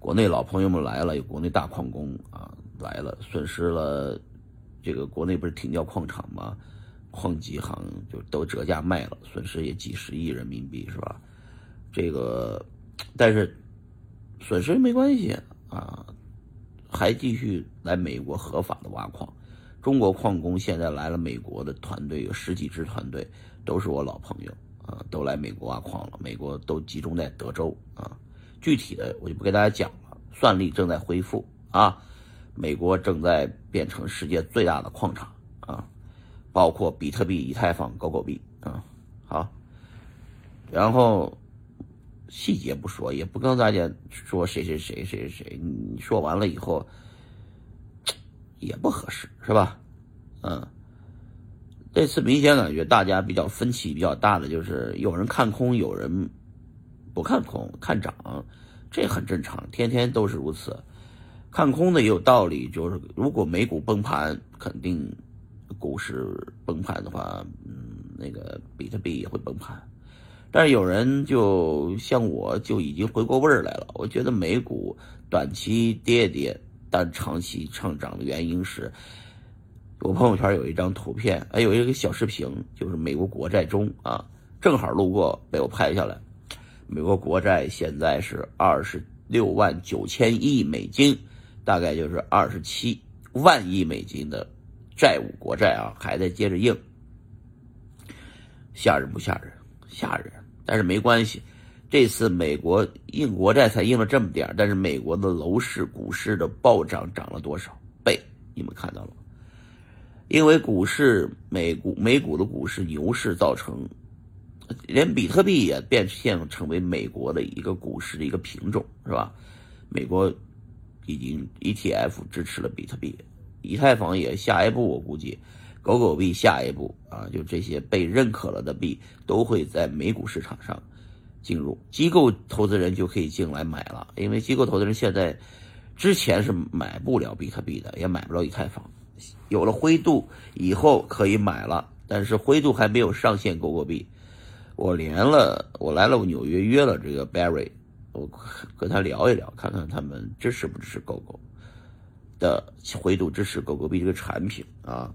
国内老朋友们来了，有国内大矿工啊来了，损失了这个国内不是停掉矿场吗？矿机行就都折价卖了，损失也几十亿人民币，是吧？这个，但是损失没关系啊，还继续来美国合法的挖矿。中国矿工现在来了美国的团队有十几支团队，都是我老朋友啊，都来美国挖矿了。美国都集中在德州啊，具体的我就不给大家讲了。算力正在恢复啊，美国正在变成世界最大的矿场啊。包括比特币、以太坊、狗狗币啊，好，然后细节不说，也不跟大家说谁谁谁谁谁谁，你说完了以后也不合适，是吧？嗯，这次明显感觉大家比较分歧比较大的就是有人看空，有人不看空，看涨，这很正常，天天都是如此。看空的也有道理，就是如果美股崩盘，肯定。股市崩盘的话，嗯，那个比特币也会崩盘。但是有人就像我，就已经回过味儿来了。我觉得美股短期跌跌，但长期上涨的原因是，我朋友圈有一张图片，哎，有一个小视频，就是美国国债中啊，正好路过被我拍下来。美国国债现在是二十六万九千亿美金，大概就是二十七万亿美金的。债务国债啊，还在接着印，吓人不吓人？吓人！但是没关系，这次美国印国债才印了这么点但是美国的楼市、股市的暴涨涨了多少倍？你们看到了吗？因为股市美股美股的股市牛市造成，连比特币也变现成为美国的一个股市的一个品种，是吧？美国已经 ETF 支持了比特币。以太坊也下一步，我估计，狗狗币下一步啊，就这些被认可了的币都会在美股市场上进入，机构投资人就可以进来买了。因为机构投资人现在之前是买不了比特币的，也买不了以太坊，有了灰度以后可以买了，但是灰度还没有上线狗狗币。我连了，我来了纽约约了这个 Barry，我跟他聊一聊，看看他们支持不支持狗狗。的回赌支持狗狗币这个产品啊，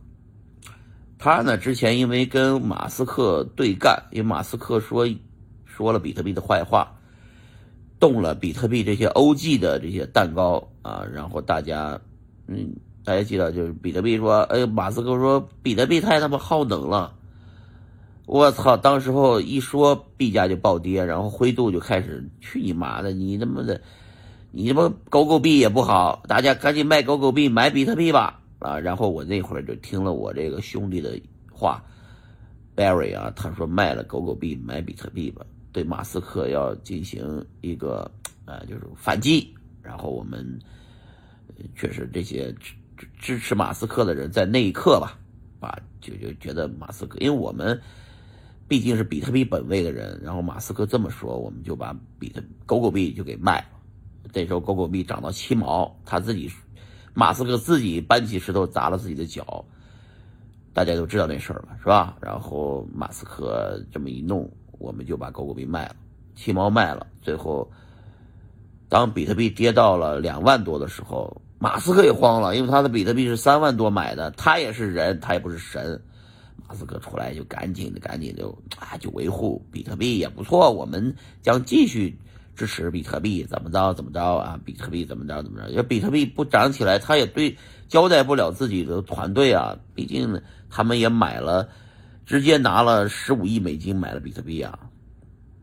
他呢之前因为跟马斯克对干，因为马斯克说说了比特币的坏话，动了比特币这些 OG 的这些蛋糕啊，然后大家嗯，大家记得就是比特币说，哎，马斯克说比特币太他妈耗能了，我操，当时候一说币价就暴跌，然后灰度就开始去你妈的，你他妈的！你他妈狗狗币也不好，大家赶紧卖狗狗币，买比特币吧啊！然后我那会儿就听了我这个兄弟的话，Barry 啊，他说卖了狗狗币买比特币吧，对马斯克要进行一个啊，就是反击。然后我们确实这些支支持马斯克的人在那一刻吧，啊，就就觉得马斯克，因为我们毕竟是比特币本位的人，然后马斯克这么说，我们就把比特狗狗币就给卖了。这时候狗狗币涨到七毛，他自己，马斯克自己搬起石头砸了自己的脚，大家都知道那事儿了，是吧？然后马斯克这么一弄，我们就把狗狗币卖了，七毛卖了。最后，当比特币跌到了两万多的时候，马斯克也慌了，因为他的比特币是三万多买的，他也是人，他也不是神。马斯克出来就赶紧的，赶紧就啊，就维护比特币也不错，我们将继续。支持比特币怎么着怎么着啊？比特币怎么着怎么着？要比特币不涨起来，他也对交代不了自己的团队啊。毕竟他们也买了，直接拿了十五亿美金买了比特币啊。